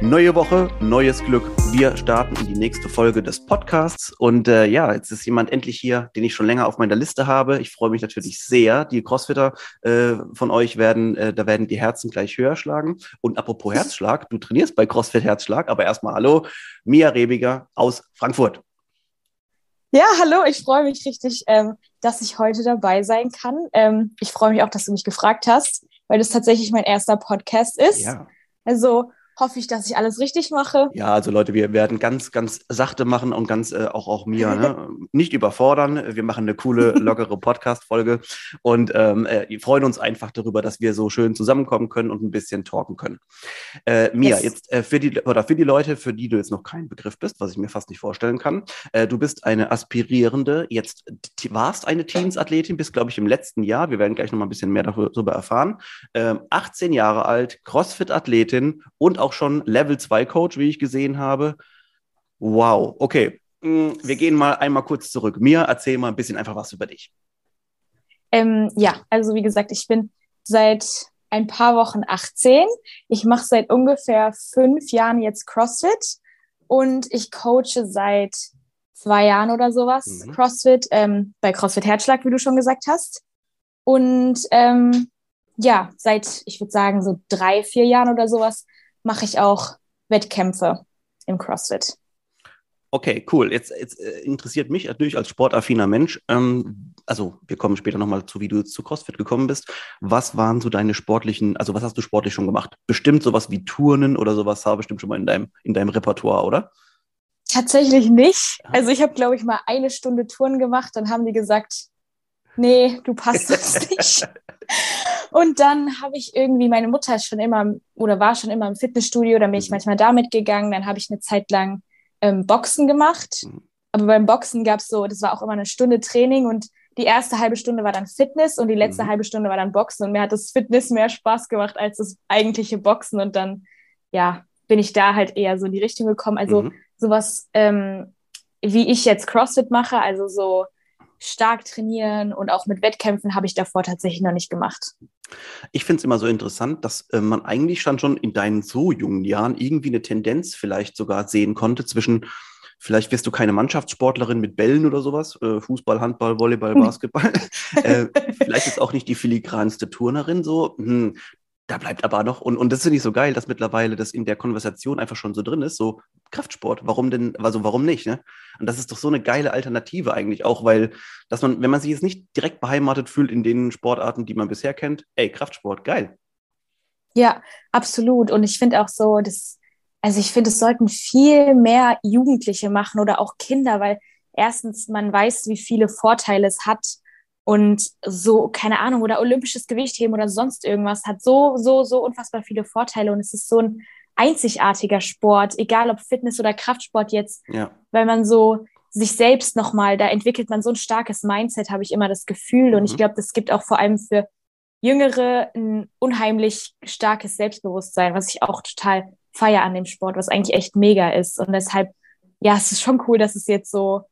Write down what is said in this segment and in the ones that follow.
Neue Woche, neues Glück. Wir starten in die nächste Folge des Podcasts. Und äh, ja, jetzt ist jemand endlich hier, den ich schon länger auf meiner Liste habe. Ich freue mich natürlich sehr. Die Crossfitter äh, von euch werden, äh, da werden die Herzen gleich höher schlagen. Und apropos Herzschlag, du trainierst bei CrossFit Herzschlag, aber erstmal hallo, Mia Rebiger aus Frankfurt. Ja, hallo, ich freue mich richtig, ähm, dass ich heute dabei sein kann. Ähm, ich freue mich auch, dass du mich gefragt hast, weil das tatsächlich mein erster Podcast ist. Ja. Also hoffe ich, dass ich alles richtig mache. Ja, also Leute, wir werden ganz, ganz sachte machen und ganz äh, auch, auch mir ne? nicht überfordern. Wir machen eine coole, lockere Podcast-Folge und ähm, äh, freuen uns einfach darüber, dass wir so schön zusammenkommen können und ein bisschen talken können. Äh, Mia, yes. jetzt äh, für die oder für die Leute, für die du jetzt noch kein Begriff bist, was ich mir fast nicht vorstellen kann, äh, du bist eine aspirierende, jetzt warst eine Teens-Athletin, bist, glaube ich, im letzten Jahr, wir werden gleich noch mal ein bisschen mehr darüber erfahren, 18 ähm, Jahre alt, Crossfit-Athletin und auch auch schon Level 2 Coach, wie ich gesehen habe. Wow, okay. Mm, wir gehen mal einmal kurz zurück. Mir erzähl mal ein bisschen einfach was über dich. Ähm, ja, also wie gesagt, ich bin seit ein paar Wochen 18. Ich mache seit ungefähr fünf Jahren jetzt CrossFit und ich coache seit zwei Jahren oder sowas mhm. CrossFit, ähm, bei CrossFit Herzschlag, wie du schon gesagt hast. Und ähm, ja, seit, ich würde sagen, so drei, vier Jahren oder sowas mache ich auch Wettkämpfe im CrossFit. Okay, cool. Jetzt, jetzt äh, interessiert mich natürlich als sportaffiner Mensch, ähm, also wir kommen später nochmal zu, wie du zu CrossFit gekommen bist. Was waren so deine sportlichen, also was hast du sportlich schon gemacht? Bestimmt sowas wie Turnen oder sowas war bestimmt schon mal in deinem, in deinem Repertoire, oder? Tatsächlich nicht. Also ich habe, glaube ich, mal eine Stunde Touren gemacht, dann haben die gesagt, nee, du passt das nicht. Und dann habe ich irgendwie, meine Mutter ist schon immer oder war schon immer im Fitnessstudio, dann bin ich mhm. manchmal damit gegangen. Dann habe ich eine Zeit lang ähm, Boxen gemacht. Mhm. Aber beim Boxen gab es so, das war auch immer eine Stunde Training und die erste halbe Stunde war dann Fitness und die letzte mhm. halbe Stunde war dann Boxen. Und mir hat das Fitness mehr Spaß gemacht als das eigentliche Boxen. Und dann, ja, bin ich da halt eher so in die Richtung gekommen. Also mhm. sowas, ähm, wie ich jetzt CrossFit mache, also so stark trainieren und auch mit Wettkämpfen habe ich davor tatsächlich noch nicht gemacht. Ich finde es immer so interessant, dass äh, man eigentlich schon schon in deinen so jungen Jahren irgendwie eine Tendenz vielleicht sogar sehen konnte zwischen Vielleicht wirst du keine Mannschaftssportlerin mit Bällen oder sowas, äh, Fußball, Handball, Volleyball, Basketball. äh, vielleicht ist auch nicht die filigranste Turnerin so. Hm, da bleibt aber noch, und, und das finde ich so geil, dass mittlerweile das in der Konversation einfach schon so drin ist, so Kraftsport, warum denn, also warum nicht, ne? Und das ist doch so eine geile Alternative eigentlich auch, weil, dass man, wenn man sich jetzt nicht direkt beheimatet fühlt in den Sportarten, die man bisher kennt, ey, Kraftsport, geil. Ja, absolut. Und ich finde auch so, dass, also ich finde, es sollten viel mehr Jugendliche machen oder auch Kinder, weil erstens man weiß, wie viele Vorteile es hat, und so, keine Ahnung, oder olympisches Gewichtheben oder sonst irgendwas hat so, so, so unfassbar viele Vorteile und es ist so ein einzigartiger Sport, egal ob Fitness oder Kraftsport jetzt, ja. weil man so sich selbst nochmal, da entwickelt man so ein starkes Mindset, habe ich immer das Gefühl. Und mhm. ich glaube, das gibt auch vor allem für Jüngere ein unheimlich starkes Selbstbewusstsein, was ich auch total feiere an dem Sport, was eigentlich echt mega ist. Und deshalb, ja, es ist schon cool, dass es jetzt so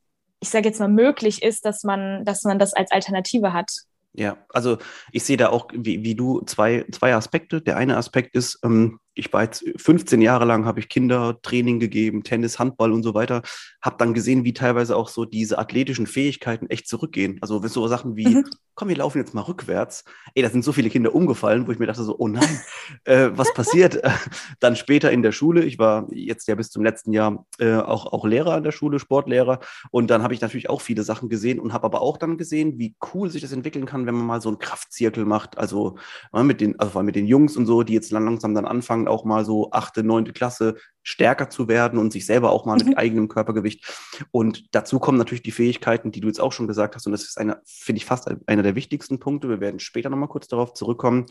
ich sage jetzt mal, möglich ist, dass man, dass man das als Alternative hat. Ja, also ich sehe da auch wie, wie du zwei, zwei Aspekte. Der eine Aspekt ist, ähm, ich war jetzt 15 Jahre lang, habe ich Kinder Training gegeben, Tennis, Handball und so weiter, habe dann gesehen, wie teilweise auch so diese athletischen Fähigkeiten echt zurückgehen. Also wenn so Sachen wie, mhm. komm, wir laufen jetzt mal rückwärts. Ey, da sind so viele Kinder umgefallen, wo ich mir dachte so, oh nein, äh, was passiert? dann später in der Schule, ich war jetzt ja bis zum letzten Jahr äh, auch, auch Lehrer an der Schule, Sportlehrer und dann habe ich natürlich auch viele Sachen gesehen und habe aber auch dann gesehen, wie cool sich das entwickeln kann, wenn man mal so einen Kraftzirkel macht, also äh, mit den, also mit den Jungs und so, die jetzt langsam dann anfangen, anfangen, auch mal so achte, neunte Klasse stärker zu werden und sich selber auch mal mit mhm. eigenem Körpergewicht. Und dazu kommen natürlich die Fähigkeiten, die du jetzt auch schon gesagt hast. Und das ist eine, finde ich, fast einer der wichtigsten Punkte. Wir werden später nochmal kurz darauf zurückkommen.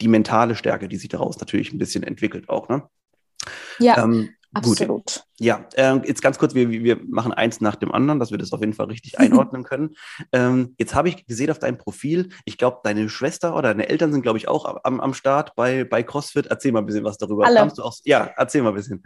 Die mentale Stärke, die sich daraus natürlich ein bisschen entwickelt auch. Ne? Ja. Ähm, Absolut. Gut. Ja, äh, jetzt ganz kurz, wir, wir machen eins nach dem anderen, dass wir das auf jeden Fall richtig einordnen können. Ähm, jetzt habe ich gesehen auf deinem Profil, ich glaube, deine Schwester oder deine Eltern sind, glaube ich, auch am, am Start bei, bei CrossFit. Erzähl mal ein bisschen was darüber. Alle. Du auch, ja, erzähl mal ein bisschen.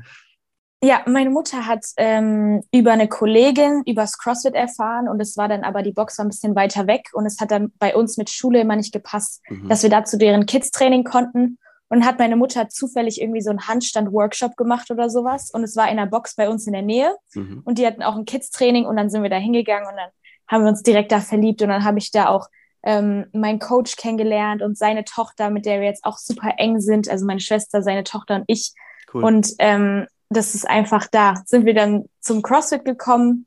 Ja, meine Mutter hat ähm, über eine Kollegin übers CrossFit erfahren und es war dann aber, die Box war ein bisschen weiter weg und es hat dann bei uns mit Schule immer nicht gepasst, mhm. dass wir da zu deren Kids-Training konnten. Und hat meine Mutter zufällig irgendwie so einen Handstand-Workshop gemacht oder sowas. Und es war in einer Box bei uns in der Nähe. Mhm. Und die hatten auch ein Kids-Training und dann sind wir da hingegangen und dann haben wir uns direkt da verliebt. Und dann habe ich da auch ähm, meinen Coach kennengelernt und seine Tochter, mit der wir jetzt auch super eng sind. Also meine Schwester, seine Tochter und ich. Cool. Und ähm, das ist einfach da. Sind wir dann zum CrossFit gekommen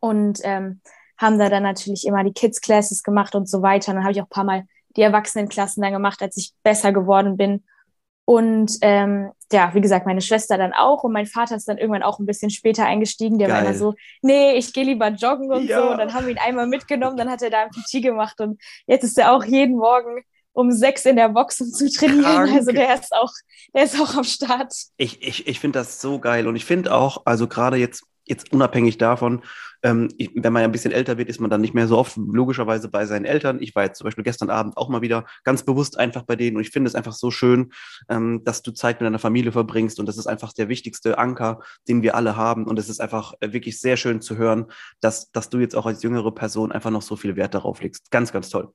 und ähm, haben da dann natürlich immer die Kids Classes gemacht und so weiter. Und dann habe ich auch ein paar Mal die Erwachsenenklassen dann gemacht, als ich besser geworden bin. Und ähm, ja, wie gesagt, meine Schwester dann auch und mein Vater ist dann irgendwann auch ein bisschen später eingestiegen. Der Geil. war immer so, nee, ich gehe lieber joggen und ja. so. Und dann haben wir ihn einmal mitgenommen, dann hat er da ein PT gemacht und jetzt ist er auch jeden Morgen um sechs in der Box, um zu trainieren. Krank. Also der ist auch, der ist auch am Start. Ich, ich, ich finde das so geil. Und ich finde auch, also gerade jetzt, jetzt unabhängig davon, ähm, wenn man ja ein bisschen älter wird, ist man dann nicht mehr so oft logischerweise bei seinen Eltern. Ich war jetzt zum Beispiel gestern Abend auch mal wieder ganz bewusst einfach bei denen und ich finde es einfach so schön, ähm, dass du Zeit mit deiner Familie verbringst und das ist einfach der wichtigste Anker, den wir alle haben und es ist einfach äh, wirklich sehr schön zu hören, dass, dass du jetzt auch als jüngere Person einfach noch so viel Wert darauf legst. Ganz, ganz toll.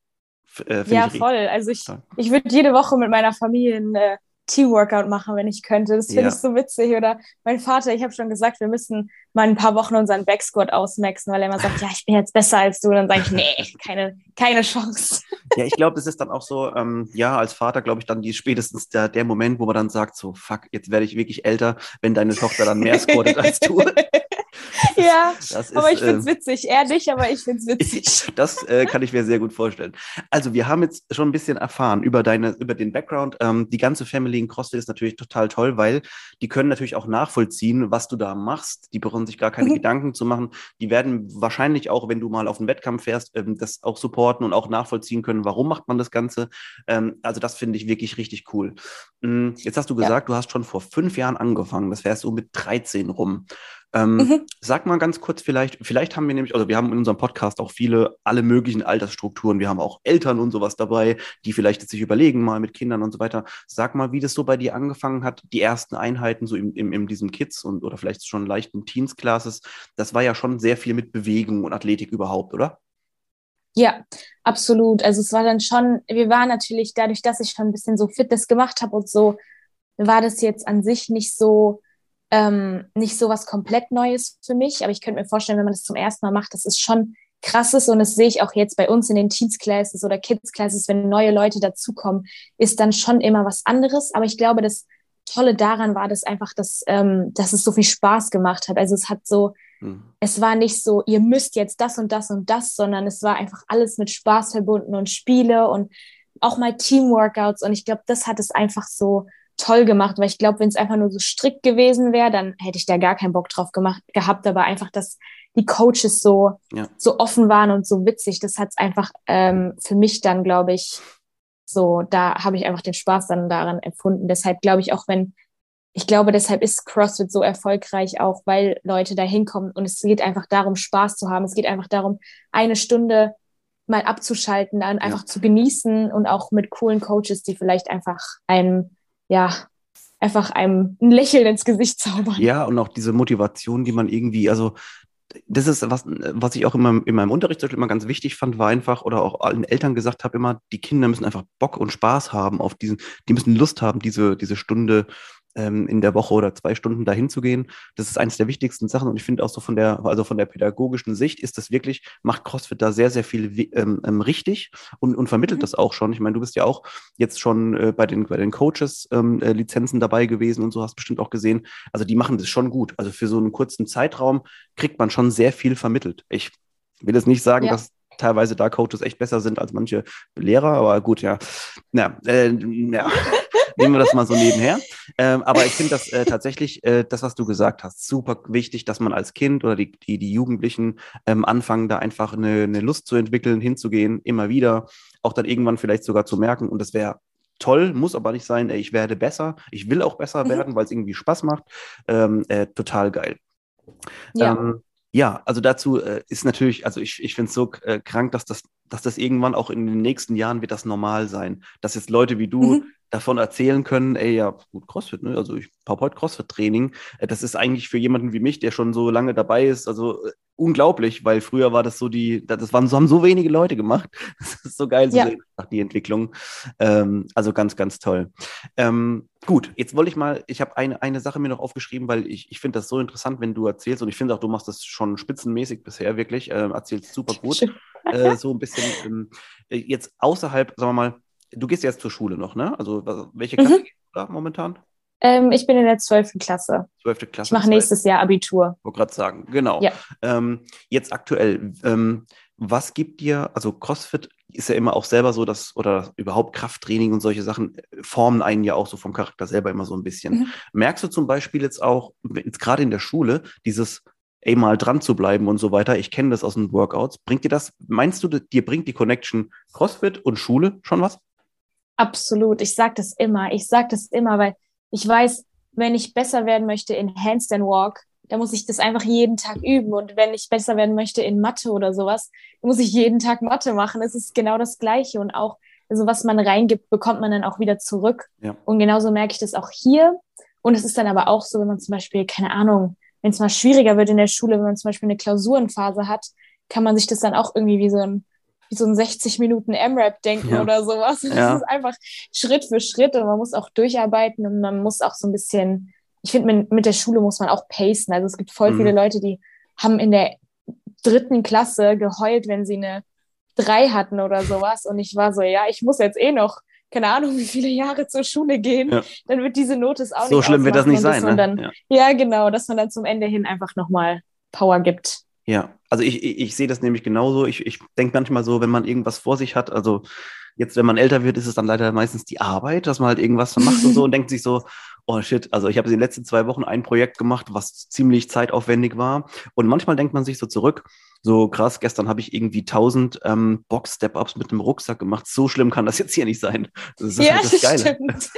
Äh, ja, voll. Also ich, ich würde jede Woche mit meiner Familie ein äh, Teamworkout machen, wenn ich könnte. Das finde ja. ich so witzig. Oder mein Vater, ich habe schon gesagt, wir müssen mal ein paar Wochen unseren Backsquat ausmaxen, weil er immer sagt, ja, ich bin jetzt besser als du. Und dann sage ich, nee, keine, keine Chance. Ja, ich glaube, das ist dann auch so, ähm, ja, als Vater, glaube ich, dann die spätestens der, der Moment, wo man dann sagt, so, fuck, jetzt werde ich wirklich älter, wenn deine Tochter dann mehr squattet als du. ja, ist, aber ich finde es äh, witzig. Er nicht, aber ich finde es witzig. das äh, kann ich mir sehr gut vorstellen. Also, wir haben jetzt schon ein bisschen erfahren über deine, über den Background. Ähm, die ganze Family in CrossFit ist natürlich total toll, weil die können natürlich auch nachvollziehen, was du da machst. Die brauchen sich gar keine mhm. Gedanken zu machen. Die werden wahrscheinlich auch, wenn du mal auf einen Wettkampf fährst, ähm, das auch supporten und auch nachvollziehen können, warum macht man das Ganze. Ähm, also, das finde ich wirklich richtig cool. Mhm, jetzt hast du gesagt, ja. du hast schon vor fünf Jahren angefangen. Das wärst du mit 13 rum. Ähm, mhm. Sag mal ganz kurz vielleicht, vielleicht haben wir nämlich, also wir haben in unserem Podcast auch viele, alle möglichen Altersstrukturen. Wir haben auch Eltern und sowas dabei, die vielleicht sich überlegen, mal mit Kindern und so weiter. Sag mal, wie das so bei dir angefangen hat, die ersten Einheiten so in, in, in diesem Kids und oder vielleicht schon leichten Teens-Classes. Das war ja schon sehr viel mit Bewegung und Athletik überhaupt, oder? Ja, absolut. Also es war dann schon, wir waren natürlich dadurch, dass ich schon ein bisschen so Fitness gemacht habe und so, war das jetzt an sich nicht so ähm, nicht so was komplett Neues für mich, aber ich könnte mir vorstellen, wenn man das zum ersten Mal macht, das ist schon krasses und das sehe ich auch jetzt bei uns in den Teens Classes oder Kids Classes, wenn neue Leute dazukommen, ist dann schon immer was anderes. Aber ich glaube, das Tolle daran war das einfach, dass, ähm, dass es so viel Spaß gemacht hat. Also es hat so, mhm. es war nicht so, ihr müsst jetzt das und das und das, sondern es war einfach alles mit Spaß verbunden und Spiele und auch mal Teamworkouts. Und ich glaube, das hat es einfach so toll gemacht, weil ich glaube, wenn es einfach nur so strikt gewesen wäre, dann hätte ich da gar keinen Bock drauf gemacht gehabt. Aber einfach, dass die Coaches so ja. so offen waren und so witzig, das hat es einfach ähm, für mich dann, glaube ich, so da habe ich einfach den Spaß dann daran empfunden. Deshalb glaube ich auch, wenn ich glaube, deshalb ist CrossFit so erfolgreich auch, weil Leute da hinkommen und es geht einfach darum, Spaß zu haben. Es geht einfach darum, eine Stunde mal abzuschalten, dann einfach ja. zu genießen und auch mit coolen Coaches, die vielleicht einfach einem ja, einfach einem ein Lächeln ins Gesicht zaubern. Ja, und auch diese Motivation, die man irgendwie, also das ist was, was ich auch immer in meinem Unterricht immer ganz wichtig fand, war einfach, oder auch allen Eltern gesagt habe, immer, die Kinder müssen einfach Bock und Spaß haben auf diesen, die müssen Lust haben, diese, diese Stunde ähm, in der Woche oder zwei Stunden dahin zu gehen. Das ist eines der wichtigsten Sachen. Und ich finde auch so von der, also von der pädagogischen Sicht ist das wirklich, macht CrossFit da sehr, sehr viel ähm, ähm, richtig und, und vermittelt mhm. das auch schon. Ich meine, du bist ja auch jetzt schon äh, bei den, bei den Coaches ähm, äh, Lizenzen dabei gewesen und so hast bestimmt auch gesehen. Also die machen das schon gut. Also für so einen kurzen Zeitraum kriegt man schon sehr viel vermittelt. Ich will jetzt nicht sagen, ja. dass teilweise da Coaches echt besser sind als manche Lehrer, aber gut, ja. Ja, äh, ja. nehmen wir das mal so nebenher. Ähm, aber ich finde das äh, tatsächlich, äh, das, was du gesagt hast, super wichtig, dass man als Kind oder die, die, die Jugendlichen ähm, anfangen, da einfach eine, eine Lust zu entwickeln, hinzugehen, immer wieder, auch dann irgendwann vielleicht sogar zu merken. Und das wäre toll, muss aber nicht sein, ey, ich werde besser, ich will auch besser mhm. werden, weil es irgendwie Spaß macht. Ähm, äh, total geil. Ja. Ähm, ja, also dazu äh, ist natürlich, also ich, ich finde es so äh, krank, dass das, dass das irgendwann auch in den nächsten Jahren wird das normal sein. Dass jetzt Leute wie du mhm. Davon erzählen können, ey, ja, gut, CrossFit, ne? Also ich habe heute CrossFit-Training. Äh, das ist eigentlich für jemanden wie mich, der schon so lange dabei ist, also äh, unglaublich, weil früher war das so die, das waren, so haben so wenige Leute gemacht. Das ist so geil, so ja. die Entwicklung. Ähm, also ganz, ganz toll. Ähm, gut, jetzt wollte ich mal, ich habe eine, eine Sache mir noch aufgeschrieben, weil ich, ich finde das so interessant, wenn du erzählst und ich finde auch, du machst das schon spitzenmäßig bisher, wirklich, äh, erzählst super gut. äh, so ein bisschen ähm, jetzt außerhalb, sagen wir mal, du gehst jetzt zur Schule noch, ne? Also welche Klasse mhm. gehst du da momentan? Ähm, ich bin in der 12. Klasse. 12. Klasse. Ich mache nächstes Jahr Abitur. Wollte gerade sagen, genau. Ja. Ähm, jetzt aktuell, ähm, was gibt dir, also CrossFit ist ja immer auch selber so, dass, oder überhaupt Krafttraining und solche Sachen äh, formen einen ja auch so vom Charakter selber immer so ein bisschen. Mhm. Merkst du zum Beispiel jetzt auch, jetzt gerade in der Schule, dieses ey, mal dran zu bleiben und so weiter. Ich kenne das aus den Workouts. Bringt dir das, meinst du, dir bringt die Connection CrossFit und Schule schon was? Absolut. Ich sage das immer. Ich sage das immer, weil ich weiß, wenn ich besser werden möchte in Handstand Walk, dann muss ich das einfach jeden Tag üben. Und wenn ich besser werden möchte in Mathe oder sowas, dann muss ich jeden Tag Mathe machen. Es ist genau das Gleiche. Und auch, also was man reingibt, bekommt man dann auch wieder zurück. Ja. Und genauso merke ich das auch hier. Und es ist dann aber auch so, wenn man zum Beispiel, keine Ahnung, wenn es mal schwieriger wird in der Schule, wenn man zum Beispiel eine Klausurenphase hat, kann man sich das dann auch irgendwie wie so ein wie so ein 60 Minuten M-Rap denken ja. oder sowas. Das ja. ist einfach Schritt für Schritt und man muss auch durcharbeiten und man muss auch so ein bisschen, ich finde, mit der Schule muss man auch pacen. Also es gibt voll mhm. viele Leute, die haben in der dritten Klasse geheult, wenn sie eine drei hatten oder sowas. Und ich war so, ja, ich muss jetzt eh noch, keine Ahnung, wie viele Jahre zur Schule gehen. Ja. Dann wird diese Note auch so nicht So schlimm wird das nicht sein. Ne? Dann, ja. ja, genau, dass man dann zum Ende hin einfach nochmal Power gibt. Ja, also ich, ich, ich sehe das nämlich genauso. Ich, ich denke manchmal so, wenn man irgendwas vor sich hat, also jetzt, wenn man älter wird, ist es dann leider meistens die Arbeit, dass man halt irgendwas macht und so und denkt sich so, oh shit, also ich habe in den letzten zwei Wochen ein Projekt gemacht, was ziemlich zeitaufwendig war. Und manchmal denkt man sich so zurück, so krass, gestern habe ich irgendwie 1000 ähm, Box-Step-Ups mit einem Rucksack gemacht. So schlimm kann das jetzt hier nicht sein. Das ist ja, halt das, das stimmt.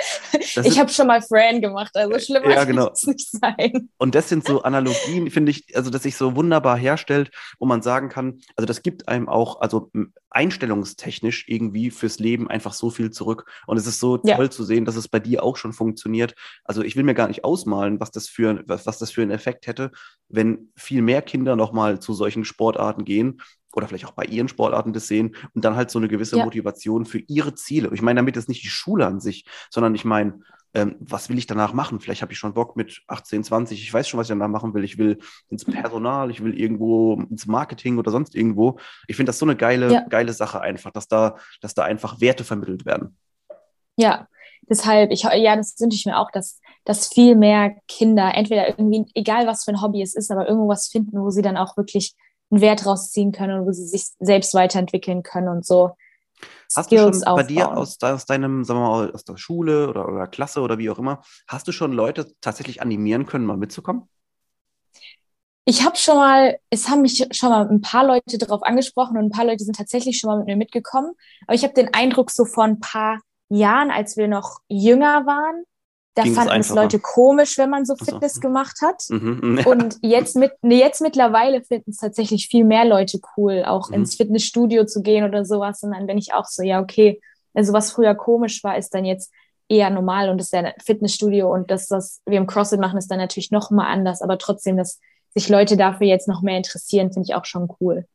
Das ich habe schon mal Fran gemacht, also äh, schlimmer ja, genau. kann es nicht sein. Und das sind so Analogien, finde ich, also dass sich so wunderbar herstellt, wo man sagen kann, also das gibt einem auch, also einstellungstechnisch irgendwie fürs Leben einfach so viel zurück. Und es ist so ja. toll zu sehen, dass es bei dir auch schon funktioniert. Also ich will mir gar nicht ausmalen, was das für, was, was das für einen Effekt hätte, wenn viel mehr Kinder nochmal zu solchen Sportarten gehen oder vielleicht auch bei ihren Sportarten das sehen und dann halt so eine gewisse ja. Motivation für ihre Ziele. Ich meine damit ist nicht die Schule an sich, sondern ich meine, ähm, was will ich danach machen? Vielleicht habe ich schon Bock mit 18, 20, ich weiß schon, was ich danach machen will. Ich will ins Personal, ich will irgendwo ins Marketing oder sonst irgendwo. Ich finde das so eine geile, ja. geile Sache einfach, dass da, dass da einfach Werte vermittelt werden. Ja, deshalb, ich, ja, das wünsche ich mir auch, dass, dass viel mehr Kinder entweder irgendwie, egal was für ein Hobby es ist, aber irgendwas finden, wo sie dann auch wirklich einen Wert rausziehen können und wo sie sich selbst weiterentwickeln können und so. Hast Skills du schon bei dir aus, aus deinem, sagen wir mal, aus der Schule oder, oder Klasse oder wie auch immer, hast du schon Leute tatsächlich animieren können, mal mitzukommen? Ich habe schon mal, es haben mich schon mal ein paar Leute darauf angesprochen und ein paar Leute sind tatsächlich schon mal mit mir mitgekommen. Aber ich habe den Eindruck, so vor ein paar Jahren, als wir noch jünger waren, da Ging fanden es Leute komisch, wenn man so Fitness so. gemacht hat. Mhm, ja. Und jetzt, mit, jetzt mittlerweile finden es tatsächlich viel mehr Leute cool, auch mhm. ins Fitnessstudio zu gehen oder sowas. Und dann bin ich auch so, ja, okay, also was früher komisch war, ist dann jetzt eher normal und ist ja ein Fitnessstudio und das, was wir im CrossFit machen, ist dann natürlich noch mal anders. Aber trotzdem, dass sich Leute dafür jetzt noch mehr interessieren, finde ich auch schon cool.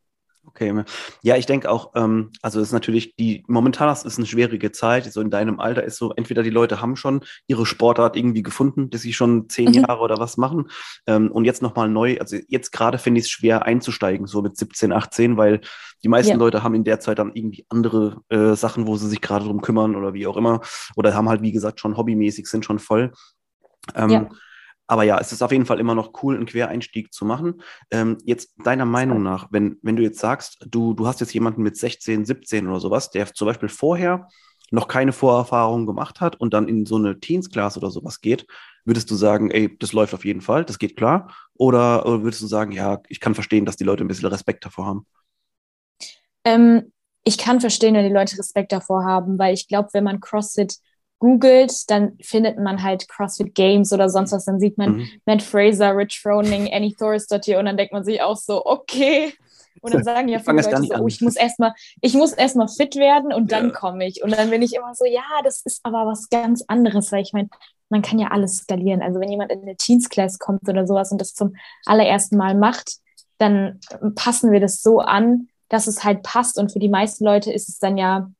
Okay, ja, ich denke auch, ähm, also es ist natürlich die, momentan ist es eine schwierige Zeit, so in deinem Alter ist so, entweder die Leute haben schon ihre Sportart irgendwie gefunden, dass sie schon zehn mhm. Jahre oder was machen ähm, und jetzt nochmal neu, also jetzt gerade finde ich es schwer einzusteigen, so mit 17, 18, weil die meisten ja. Leute haben in der Zeit dann irgendwie andere äh, Sachen, wo sie sich gerade drum kümmern oder wie auch immer oder haben halt, wie gesagt, schon hobbymäßig, sind schon voll. Ähm, ja. Aber ja, es ist auf jeden Fall immer noch cool, einen Quereinstieg zu machen. Ähm, jetzt deiner Meinung nach, wenn, wenn du jetzt sagst, du, du hast jetzt jemanden mit 16, 17 oder sowas, der zum Beispiel vorher noch keine Vorerfahrung gemacht hat und dann in so eine Teens-Class oder sowas geht, würdest du sagen, ey, das läuft auf jeden Fall, das geht klar? Oder, oder würdest du sagen, ja, ich kann verstehen, dass die Leute ein bisschen Respekt davor haben? Ähm, ich kann verstehen, wenn die Leute Respekt davor haben, weil ich glaube, wenn man CrossFit googelt, dann findet man halt CrossFit Games oder sonst was. Dann sieht man mhm. Matt Fraser, Rich Froning, Annie Thoris dort hier und dann denkt man sich auch so, okay. Und dann sagen ja viele Leute so, oh, ich muss erstmal, ich muss erstmal fit werden und dann ja. komme ich. Und dann bin ich immer so, ja, das ist aber was ganz anderes, weil ich meine, man kann ja alles skalieren. Also wenn jemand in eine Teens Class kommt oder sowas und das zum allerersten Mal macht, dann passen wir das so an, dass es halt passt. Und für die meisten Leute ist es dann ja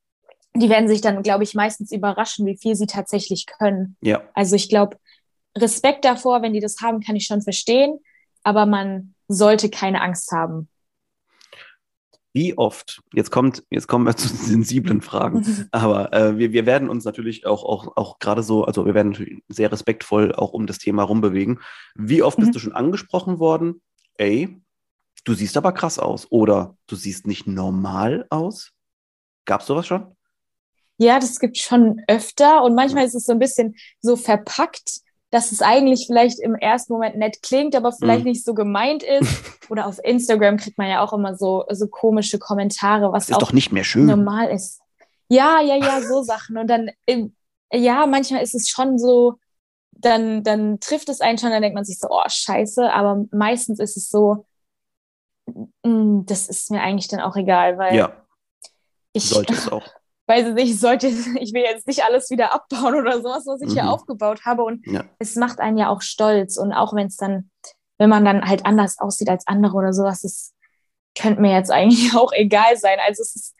die werden sich dann, glaube ich, meistens überraschen, wie viel sie tatsächlich können. Ja. Also ich glaube, Respekt davor, wenn die das haben, kann ich schon verstehen, aber man sollte keine Angst haben. Wie oft, jetzt kommt, jetzt kommen wir zu sensiblen Fragen, aber äh, wir, wir werden uns natürlich auch, auch, auch gerade so, also wir werden natürlich sehr respektvoll auch um das Thema rumbewegen. Wie oft mhm. bist du schon angesprochen worden, ey, du siehst aber krass aus oder du siehst nicht normal aus? Gab es sowas schon? Ja, das gibt schon öfter und manchmal ist es so ein bisschen so verpackt, dass es eigentlich vielleicht im ersten Moment nett klingt, aber vielleicht mhm. nicht so gemeint ist. Oder auf Instagram kriegt man ja auch immer so, so komische Kommentare, was ist auch doch nicht mehr schön. normal ist. Ja, ja, ja, so Sachen. Und dann, ja, manchmal ist es schon so, dann, dann trifft es einen schon, dann denkt man sich so, oh, scheiße, aber meistens ist es so, mm, das ist mir eigentlich dann auch egal, weil ja. ich sollte es auch weiß ich nicht, ich sollte, ich will jetzt nicht alles wieder abbauen oder sowas, was ich mhm. hier aufgebaut habe. Und ja. es macht einen ja auch stolz. Und auch wenn es dann, wenn man dann halt anders aussieht als andere oder sowas, das könnte mir jetzt eigentlich auch egal sein. Also es ist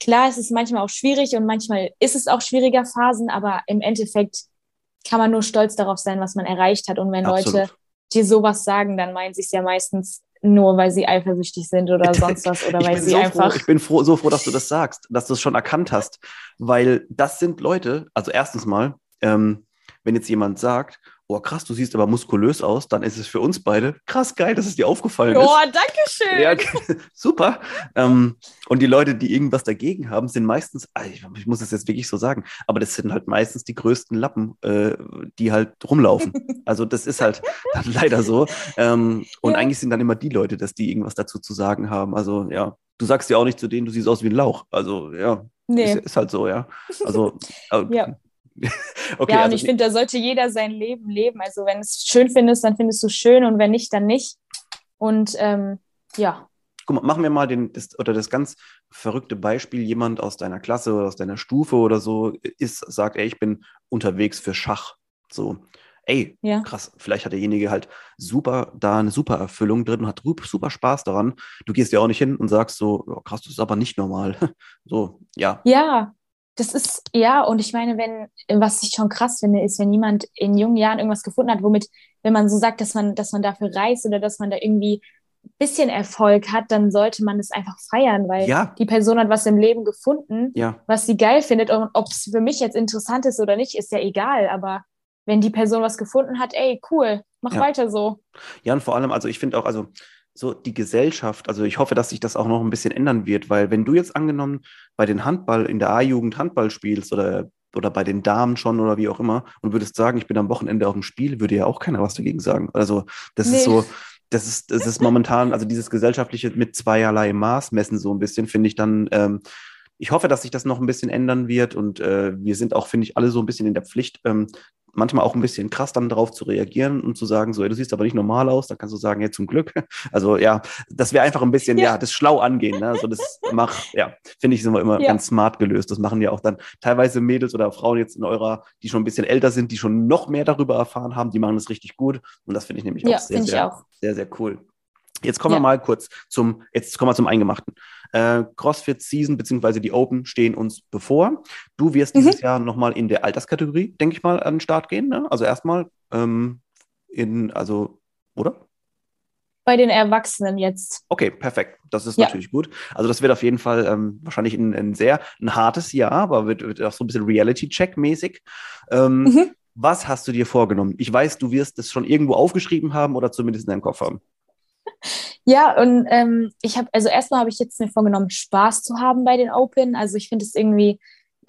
klar, es ist manchmal auch schwierig und manchmal ist es auch schwieriger Phasen, aber im Endeffekt kann man nur stolz darauf sein, was man erreicht hat. Und wenn Absolut. Leute dir sowas sagen, dann meinen sie es ja meistens nur weil sie eifersüchtig sind oder sonst was oder weil sie so einfach. Froh, ich bin froh, so froh, dass du das sagst, dass du es schon erkannt hast, weil das sind Leute, also erstens mal, ähm, wenn jetzt jemand sagt, oh krass, du siehst aber muskulös aus, dann ist es für uns beide krass geil, dass es dir aufgefallen oh, ist. Oh, danke schön. Ja, super. Ähm, und die Leute, die irgendwas dagegen haben, sind meistens, ah, ich, ich muss es jetzt wirklich so sagen, aber das sind halt meistens die größten Lappen, äh, die halt rumlaufen. Also das ist halt dann leider so. Ähm, und ja. eigentlich sind dann immer die Leute, dass die irgendwas dazu zu sagen haben. Also ja, du sagst ja auch nicht zu denen, du siehst aus wie ein Lauch. Also ja, nee. ist, ist, halt so, ja. Also äh, ja. okay, ja, und also, ich finde, da sollte jeder sein Leben leben. Also wenn es schön findest, dann findest du es schön und wenn nicht, dann nicht. Und ähm, ja. Guck mal, machen wir mal den, das, oder das ganz verrückte Beispiel, jemand aus deiner Klasse oder aus deiner Stufe oder so ist, sagt, ey, ich bin unterwegs für Schach. So, ey, ja. krass, vielleicht hat derjenige halt super, da eine super Erfüllung drin und hat super Spaß daran. Du gehst ja auch nicht hin und sagst so, oh, krass, das ist aber nicht normal. so, ja. Ja, das ist, ja, und ich meine, wenn, was ich schon krass finde, ist, wenn jemand in jungen Jahren irgendwas gefunden hat, womit, wenn man so sagt, dass man, dass man dafür reist oder dass man da irgendwie ein bisschen Erfolg hat, dann sollte man es einfach feiern, weil ja. die Person hat was im Leben gefunden, ja. was sie geil findet. Und ob es für mich jetzt interessant ist oder nicht, ist ja egal. Aber wenn die Person was gefunden hat, ey, cool, mach ja. weiter so. Ja, und vor allem, also ich finde auch, also so die Gesellschaft, also ich hoffe, dass sich das auch noch ein bisschen ändern wird, weil wenn du jetzt angenommen bei den Handball, in der A-Jugend Handball spielst oder, oder bei den Damen schon oder wie auch immer und würdest sagen, ich bin am Wochenende auf dem Spiel, würde ja auch keiner was dagegen sagen. Also das nee. ist so, das ist, das ist momentan, also dieses gesellschaftliche mit zweierlei Maß messen so ein bisschen, finde ich dann, ähm, ich hoffe, dass sich das noch ein bisschen ändern wird und äh, wir sind auch, finde ich, alle so ein bisschen in der Pflicht, ähm, manchmal auch ein bisschen krass dann darauf zu reagieren und zu sagen, so, ey, du siehst aber nicht normal aus, dann kannst du sagen, ja, zum Glück. Also ja, dass wir einfach ein bisschen, ja, ja das schlau angehen. Ne? Also das macht, ja, finde ich, sind wir immer ja. ganz smart gelöst. Das machen ja auch dann teilweise Mädels oder Frauen jetzt in eurer, die schon ein bisschen älter sind, die schon noch mehr darüber erfahren haben, die machen das richtig gut. Und das finde ich nämlich auch, sehr, sehr, auch. sehr, sehr cool. Jetzt kommen ja. wir mal kurz zum, jetzt kommen wir zum Eingemachten. Äh, CrossFit Season bzw. die Open stehen uns bevor. Du wirst mhm. dieses Jahr nochmal in der Alterskategorie, denke ich mal, an den Start gehen. Ne? Also erstmal ähm, in, also, oder? Bei den Erwachsenen jetzt. Okay, perfekt. Das ist ja. natürlich gut. Also das wird auf jeden Fall ähm, wahrscheinlich ein, ein, sehr ein hartes Jahr, aber wird, wird auch so ein bisschen Reality-Check-mäßig. Ähm, mhm. Was hast du dir vorgenommen? Ich weiß, du wirst es schon irgendwo aufgeschrieben haben oder zumindest in deinem Kopf haben. Ja, und ähm, ich habe, also erstmal habe ich jetzt mir vorgenommen, Spaß zu haben bei den Open. Also ich finde es irgendwie,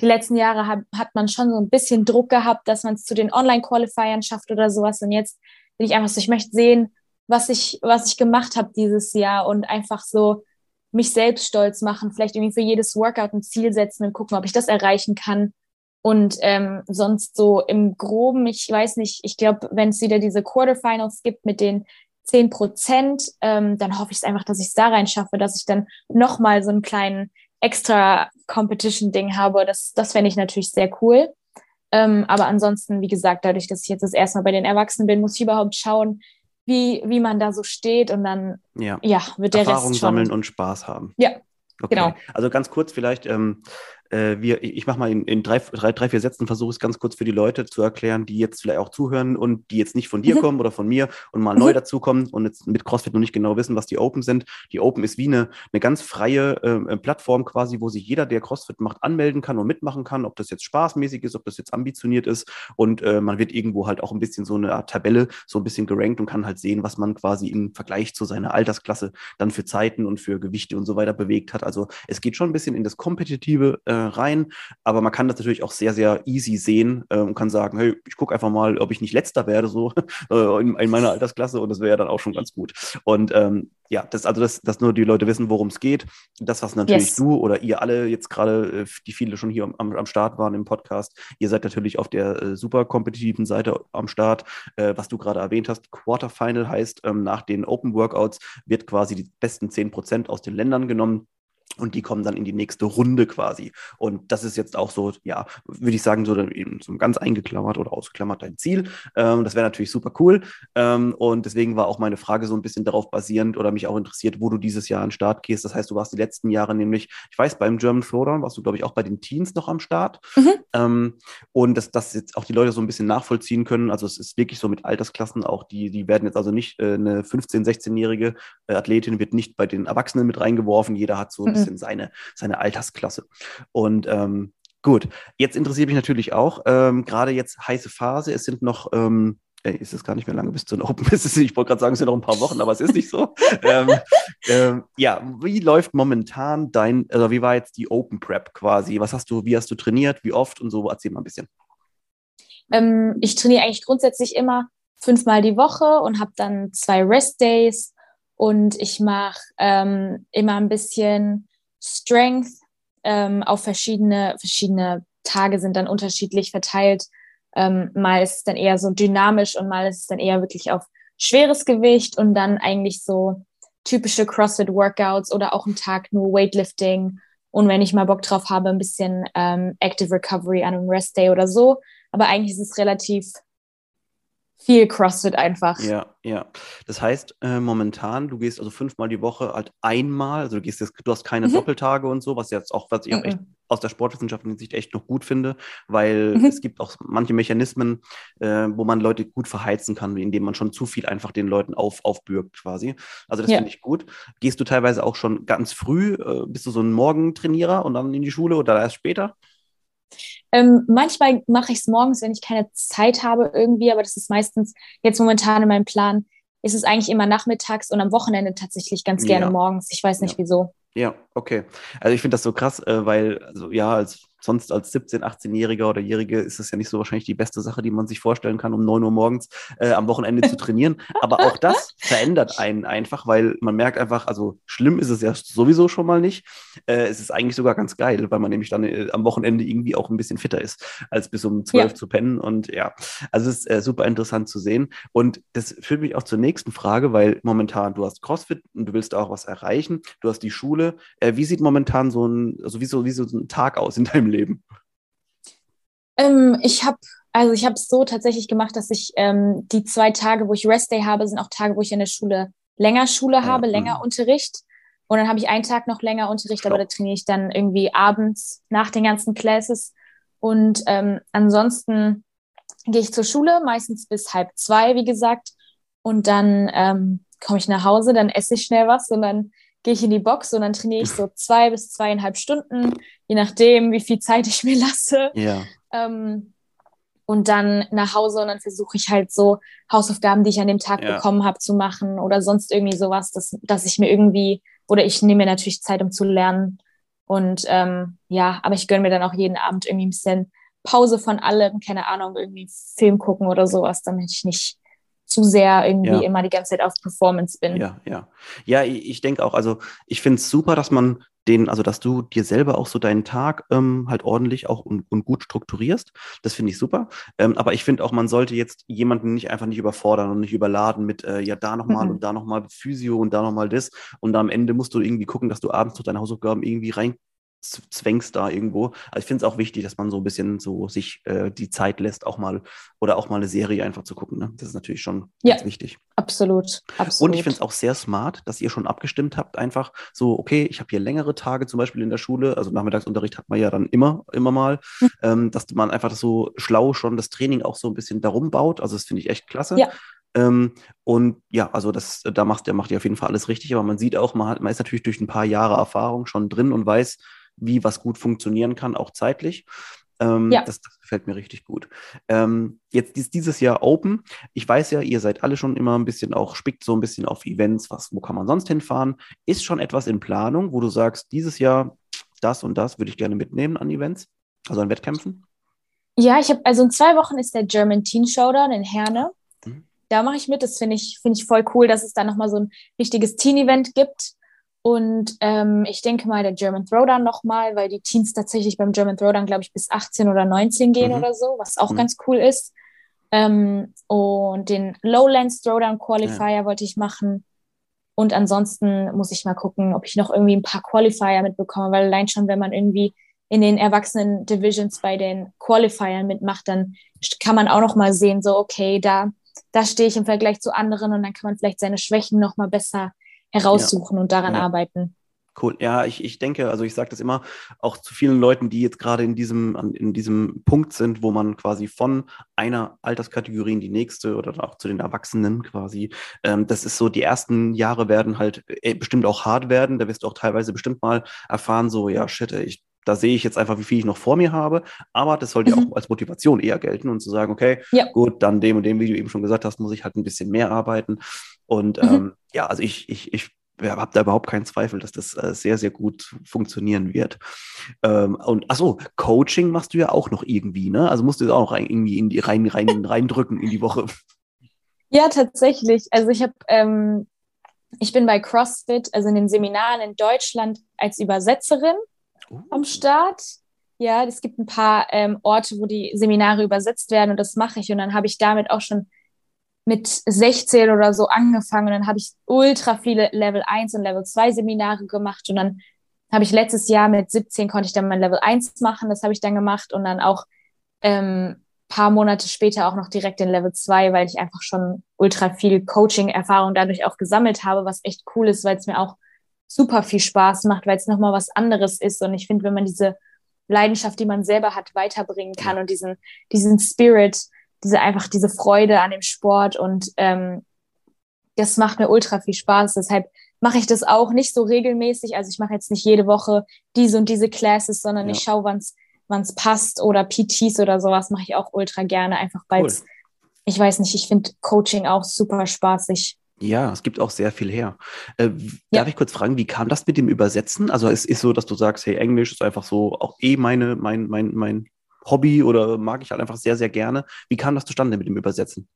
die letzten Jahre hab, hat man schon so ein bisschen Druck gehabt, dass man es zu den Online-Qualifiern schafft oder sowas. Und jetzt bin ich einfach so, ich möchte sehen, was ich, was ich gemacht habe dieses Jahr und einfach so mich selbst stolz machen, vielleicht irgendwie für jedes Workout ein Ziel setzen und gucken, ob ich das erreichen kann. Und ähm, sonst so im Groben, ich weiß nicht, ich glaube, wenn es wieder diese Quarterfinals gibt mit den 10 Prozent, ähm, dann hoffe ich es einfach, dass ich es da rein schaffe, dass ich dann nochmal so einen kleinen extra Competition-Ding habe. Das, das fände ich natürlich sehr cool. Ähm, aber ansonsten, wie gesagt, dadurch, dass ich jetzt das erste Mal bei den Erwachsenen bin, muss ich überhaupt schauen, wie, wie man da so steht und dann ja, ja wird der Erfahrung Rest schon. sammeln und Spaß haben. Ja, Okay. Genau. Also ganz kurz vielleicht, ähm, äh, wir, ich mache mal in, in drei, drei, drei, vier Sätzen, versuche es ganz kurz für die Leute zu erklären, die jetzt vielleicht auch zuhören und die jetzt nicht von dir Mhm. kommen oder von mir und mal Mhm. neu dazukommen und jetzt mit CrossFit noch nicht genau wissen, was die Open sind. Die Open ist wie eine, eine ganz freie äh, Plattform quasi, wo sich jeder, der CrossFit macht, anmelden kann und mitmachen kann, ob das jetzt spaßmäßig ist, ob das jetzt ambitioniert ist und äh, man wird irgendwo halt auch ein bisschen so eine Art Tabelle so ein bisschen gerankt und kann halt sehen, was man quasi im Vergleich zu seiner Altersklasse dann für Zeiten und für Gewichte und so weiter bewegt hat. Also es geht schon ein bisschen in das Kompetitive äh, rein, aber man kann das natürlich auch sehr, sehr easy sehen äh, und kann sagen, hey, ich gucke einfach mal, ob ich nicht letzter werde, so äh, in, in, meiner Altersklasse und das wäre ja dann auch schon ganz gut. Und ähm, ja, das, also das, dass nur die Leute wissen, worum es geht. Das, was natürlich Yes. du oder ihr alle jetzt gerade, äh, die viele schon hier am, am Start waren im Podcast, ihr seid natürlich auf der äh, super kompetitiven Seite am Start. Äh, was du gerade erwähnt hast, Quarterfinal heißt, ähm, nach den Open Workouts wird quasi die besten 10% aus den Ländern genommen. Und die kommen dann in die nächste Runde quasi. Und das ist jetzt auch so, ja, würde ich sagen, so, eben so ganz eingeklammert oder ausgeklammert dein Ziel. Ähm, das wäre natürlich super cool. Ähm, und deswegen war auch meine Frage so ein bisschen darauf basierend oder mich auch interessiert, wo du dieses Jahr an den Start gehst. Das heißt, du warst die letzten Jahre nämlich, ich weiß, beim German Throwdown warst du, glaube ich, auch bei den Teens noch am Start. Mhm. Ähm, und dass das jetzt auch die Leute so ein bisschen nachvollziehen können. Also es ist wirklich so mit Altersklassen auch, die, die werden jetzt also nicht, äh, eine 15-, 16-jährige äh, Athletin wird nicht bei den Erwachsenen mit reingeworfen. Jeder hat so ein Mhm. Bisschen seine, seine Altersklasse. Und ähm, gut, jetzt interessiert mich natürlich auch, ähm, gerade jetzt heiße Phase, es sind noch, ähm, ey, ist es gar nicht mehr lange bis zu den Open. Ich wollte gerade sagen, es sind noch ein paar Wochen, aber es ist nicht so. ähm, ähm, ja, wie läuft momentan dein, also wie war jetzt die Open Prep quasi? Was hast du, wie hast du trainiert, wie oft und so? Erzähl mal ein bisschen. Ähm, ich trainiere eigentlich grundsätzlich immer fünfmal die Woche und habe dann zwei Rest Days und ich mache ähm, immer ein bisschen Strength ähm, auf verschiedene, verschiedene Tage sind dann unterschiedlich verteilt. Ähm, mal ist es dann eher so dynamisch und mal ist es dann eher wirklich auf schweres Gewicht und dann eigentlich so typische CrossFit-Workouts oder auch einen Tag nur Weightlifting und wenn ich mal Bock drauf habe, ein bisschen ähm, Active Recovery an einem Rest Day oder so. Aber eigentlich ist es relativ viel CrossFit einfach. Ja, ja. Das heißt, äh, momentan, du gehst also fünfmal die Woche halt einmal, also du gehst jetzt, du hast keine Mhm. Doppeltage und so, was jetzt auch, was ich auch echt Mhm. aus der sportwissenschaftlichen Sicht echt noch gut finde, weil Mhm. es gibt auch manche Mechanismen, äh, wo man Leute gut verheizen kann, indem man schon zu viel einfach den Leuten auf, aufbürgt quasi. Also das Ja. finde ich gut. Gehst du teilweise auch schon ganz früh, äh, bist du so ein Morgentrainierer und dann in die Schule oder erst später? Ähm, manchmal mache ich es morgens, wenn ich keine Zeit habe irgendwie, aber das ist meistens jetzt momentan in meinem Plan, ist es eigentlich immer nachmittags und am Wochenende tatsächlich ganz gerne Ja. morgens. Ich weiß nicht Ja. wieso. Ja, okay. Also ich finde das so krass, äh, weil, also ja, als sonst als 17-, 18-Jähriger oder Jährige ist es ja nicht so wahrscheinlich die beste Sache, die man sich vorstellen kann, um 9 Uhr morgens äh, am Wochenende zu trainieren. Aber auch das verändert einen einfach, weil man merkt einfach, also schlimm ist es ja sowieso schon mal nicht. Äh, es ist eigentlich sogar ganz geil, weil man nämlich dann äh, am Wochenende irgendwie auch ein bisschen fitter ist, als bis um 12 Ja. zu pennen. Und ja, also es ist äh, super interessant zu sehen. Und das führt mich auch zur nächsten Frage, weil momentan du hast CrossFit und du willst auch was erreichen. Du hast die Schule. Äh, wie sieht momentan so ein, also wie so, wie so ein Tag aus in deinem Leben? Ähm, ich habe also ich habe es so tatsächlich gemacht, dass ich ähm, die zwei Tage, wo ich Rest Day habe, sind auch Tage, wo ich in der Schule länger Schule Ja, habe, mhm. länger Unterricht. Und dann habe ich einen Tag noch länger Unterricht, aber da trainiere ich dann irgendwie abends nach den ganzen Classes. Und ähm, ansonsten gehe ich zur Schule, meistens bis halb zwei, wie gesagt. Und dann ähm, komme ich nach Hause, dann esse ich schnell was und dann gehe ich in die Box und dann trainiere ich so zwei bis zweieinhalb Stunden, je nachdem, wie viel Zeit ich mir lasse. Ja, Ähm, und dann nach Hause und dann versuche ich halt so Hausaufgaben, die ich an dem Tag Ja. bekommen habe, zu machen oder sonst irgendwie sowas, dass, dass ich mir irgendwie, oder ich nehme mir natürlich Zeit, um zu lernen. Und ähm, ja, aber ich gönne mir dann auch jeden Abend irgendwie ein bisschen Pause von allem, keine Ahnung, irgendwie Film gucken oder sowas, damit ich nicht zu sehr irgendwie Ja. immer die ganze Zeit auf Performance bin. ja, ja. Ja, ich, ich denke auch, also ich finde es super, dass man den, also dass du dir selber auch so deinen Tag ähm, halt ordentlich auch und, und, gut strukturierst. Das finde ich super. Ähm, aber ich finde auch, man sollte jetzt jemanden nicht einfach nicht überfordern und nicht überladen mit, äh, ja, da nochmal mhm. und da nochmal Physio und da nochmal das. Und am Ende musst du irgendwie gucken, dass du abends noch deine Hausaufgaben irgendwie rein zwängst da irgendwo. Also ich finde es auch wichtig, dass man so ein bisschen so sich äh, die Zeit lässt, auch mal oder auch mal eine Serie einfach zu gucken. Ne? Das ist natürlich schon ja, ganz wichtig. Absolut, absolut. Und ich finde es auch sehr smart, dass ihr schon abgestimmt habt, einfach so, okay, ich habe hier längere Tage zum Beispiel in der Schule, also Nachmittagsunterricht hat man ja dann immer, immer mal, hm. ähm, dass man einfach so schlau schon das Training auch so ein bisschen darum baut. Also das finde ich echt klasse. Ja. Ähm, und ja, also das, da macht der macht ihr auf jeden Fall alles richtig, aber man sieht auch, man, hat, man ist natürlich durch ein paar Jahre Erfahrung schon drin und weiß, wie was gut funktionieren kann, auch zeitlich. Ähm, ja. das, das, gefällt mir richtig gut. Ähm, jetzt ist dieses Jahr Open. Ich weiß ja, ihr seid alle schon immer ein bisschen auch, spickt so ein bisschen auf Events, was, wo kann man sonst hinfahren? Ist schon etwas in Planung, wo du sagst, dieses Jahr das und das würde ich gerne mitnehmen an Events, also an Wettkämpfen? Ja, ich habe, also in zwei Wochen ist der German Teen Showdown in Herne. Mhm. Da mache ich mit. Das finde ich, finde ich voll cool, dass es da nochmal so ein richtiges Teen-Event gibt. Und ähm, ich denke mal, der German Throwdown nochmal, weil die Teens tatsächlich beim German Throwdown, glaube ich, bis 18 oder 19 gehen mhm. oder so, was auch mhm. ganz cool ist. Ähm, und den Lowlands Throwdown Qualifier ja. wollte ich machen. Und ansonsten muss ich mal gucken, ob ich noch irgendwie ein paar Qualifier mitbekomme, weil allein schon, wenn man irgendwie in den erwachsenen Divisions bei den Qualifiern mitmacht, dann kann man auch noch mal sehen, so okay, da, da stehe ich im Vergleich zu anderen und dann kann man vielleicht seine Schwächen noch mal besser heraussuchen ja. und daran ja. arbeiten. Cool. Ja, ich, ich denke, also ich sage das immer auch zu vielen Leuten, die jetzt gerade in diesem, in diesem Punkt sind, wo man quasi von einer Alterskategorie in die nächste oder auch zu den Erwachsenen quasi, ähm, das ist so, die ersten Jahre werden halt äh, bestimmt auch hart werden. Da wirst du auch teilweise bestimmt mal erfahren, so, ja, shit, ich da sehe ich jetzt einfach, wie viel ich noch vor mir habe. Aber das sollte ja mhm. auch als Motivation eher gelten und zu sagen, okay, ja. gut, dann dem und dem, wie du eben schon gesagt hast, muss ich halt ein bisschen mehr arbeiten. Und mhm. ähm, ja, also ich, ich, ich habe da überhaupt keinen Zweifel, dass das äh, sehr, sehr gut funktionieren wird. Ähm, und achso, Coaching machst du ja auch noch irgendwie, ne? Also musst du auch noch rein, irgendwie in die rein, rein, reindrücken in die Woche. Ja, tatsächlich. Also ich habe, ähm, ich bin bei CrossFit, also in den Seminaren in Deutschland als Übersetzerin uh. am Start. Ja, es gibt ein paar ähm, Orte, wo die Seminare übersetzt werden und das mache ich. Und dann habe ich damit auch schon mit 16 oder so angefangen. Und dann habe ich ultra viele Level 1 und Level 2 Seminare gemacht. Und dann habe ich letztes Jahr mit 17 konnte ich dann mein Level 1 machen. Das habe ich dann gemacht. Und dann auch ähm, paar Monate später auch noch direkt in Level 2, weil ich einfach schon ultra viel Coaching-Erfahrung dadurch auch gesammelt habe, was echt cool ist, weil es mir auch super viel Spaß macht, weil es nochmal was anderes ist. Und ich finde, wenn man diese Leidenschaft, die man selber hat, weiterbringen kann und diesen, diesen Spirit, diese einfach diese Freude an dem Sport und ähm, das macht mir ultra viel Spaß. Deshalb mache ich das auch nicht so regelmäßig. Also ich mache jetzt nicht jede Woche diese und diese Classes, sondern ja. ich schaue, wann es passt oder PTs oder sowas mache ich auch ultra gerne, einfach weil cool. ich weiß nicht, ich finde Coaching auch super spaßig. Ja, es gibt auch sehr viel her. Äh, ja. Darf ich kurz fragen, wie kam das mit dem Übersetzen? Also es ist so, dass du sagst, hey, Englisch ist einfach so auch eh meine, mein, mein, mein Hobby oder mag ich halt einfach sehr, sehr gerne. Wie kam das zustande mit dem Übersetzen?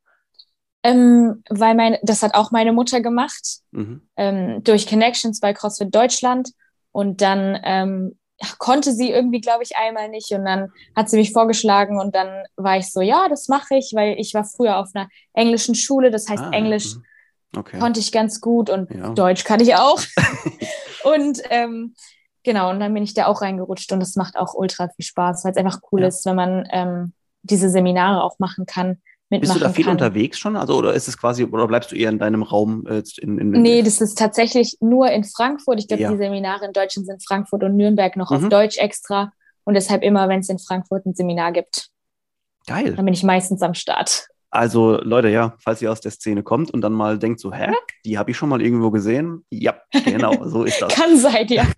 Ähm, weil meine, das hat auch meine Mutter gemacht, mhm. ähm, durch Connections bei CrossFit Deutschland. Und dann ähm, konnte sie irgendwie, glaube ich, einmal nicht. Und dann hat sie mich vorgeschlagen und dann war ich so, ja, das mache ich, weil ich war früher auf einer englischen Schule. Das heißt, ah, Englisch mhm. okay. konnte ich ganz gut und ja. Deutsch kann ich auch. und ähm, Genau, und dann bin ich da auch reingerutscht und es macht auch ultra viel Spaß, weil es einfach cool ja. ist, wenn man ähm, diese Seminare auch machen kann. Bist du da viel kann. unterwegs schon? Also, oder ist es quasi, oder bleibst du eher in deinem Raum äh, in, in, in Nee, das ist tatsächlich nur in Frankfurt. Ich glaube, ja. die Seminare in Deutschland sind Frankfurt und Nürnberg noch mhm. auf Deutsch extra. Und deshalb immer, wenn es in Frankfurt ein Seminar gibt. Geil. Dann bin ich meistens am Start. Also Leute, ja, falls ihr aus der Szene kommt und dann mal denkt so, hä, die habe ich schon mal irgendwo gesehen. Ja, genau, so ist das. Kann sein, ja.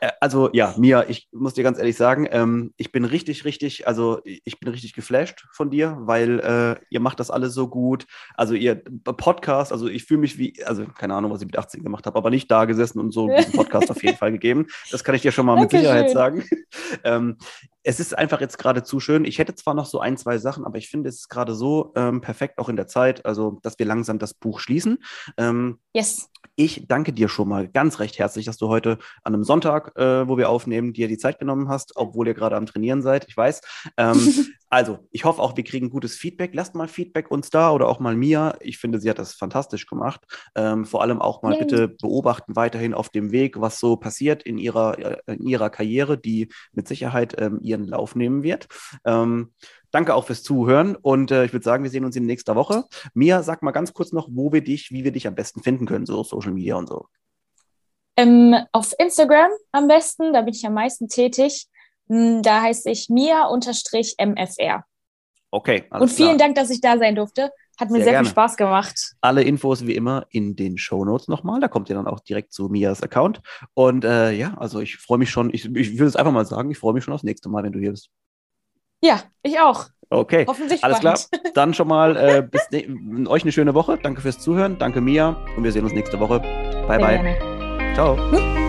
Äh, also ja, Mia, ich muss dir ganz ehrlich sagen, ähm, ich bin richtig, richtig, also ich bin richtig geflasht von dir, weil äh, ihr macht das alles so gut. Also ihr Podcast, also ich fühle mich wie, also keine Ahnung, was ich mit 18 gemacht habe, aber nicht da gesessen und so einen Podcast auf jeden Fall gegeben. Das kann ich dir schon mal mit Sicherheit sagen. ähm, es ist einfach jetzt gerade zu schön. Ich hätte zwar noch so ein, zwei Sachen, aber ich finde, es ist gerade so ähm, perfekt auch in der Zeit, also dass wir langsam das Buch schließen. Ähm, yes. Ich danke dir schon mal ganz recht herzlich, dass du heute an einem Sonntag, äh, wo wir aufnehmen, dir die Zeit genommen hast, obwohl ihr gerade am Trainieren seid. Ich weiß. Ähm, also, ich hoffe auch, wir kriegen gutes Feedback. Lasst mal Feedback uns da oder auch mal Mia. Ich finde, sie hat das fantastisch gemacht. Ähm, vor allem auch mal Yay. bitte beobachten weiterhin auf dem Weg, was so passiert in ihrer, äh, in ihrer Karriere, die mit Sicherheit ähm, ihren Lauf nehmen wird. Ähm, Danke auch fürs Zuhören und äh, ich würde sagen, wir sehen uns in nächster Woche. Mia, sag mal ganz kurz noch, wo wir dich, wie wir dich am besten finden können, so Social Media und so. Ähm, auf Instagram am besten, da bin ich am meisten tätig. Hm, da heiße ich Mia-MFR. Okay. und vielen klar. Dank, dass ich da sein durfte. Hat mir sehr, sehr viel Spaß gemacht. Alle Infos wie immer in den Show Notes nochmal. Da kommt ihr dann auch direkt zu Mias Account. Und äh, ja, also ich freue mich schon, ich, ich würde es einfach mal sagen, ich freue mich schon aufs nächste Mal, wenn du hier bist. Ja, ich auch. Okay, Hoffentlich alles spannend. klar. Dann schon mal äh, bis ne euch eine schöne Woche. Danke fürs Zuhören. Danke Mia und wir sehen uns nächste Woche. Bye, Sehr bye. Gerne. Ciao. Hm?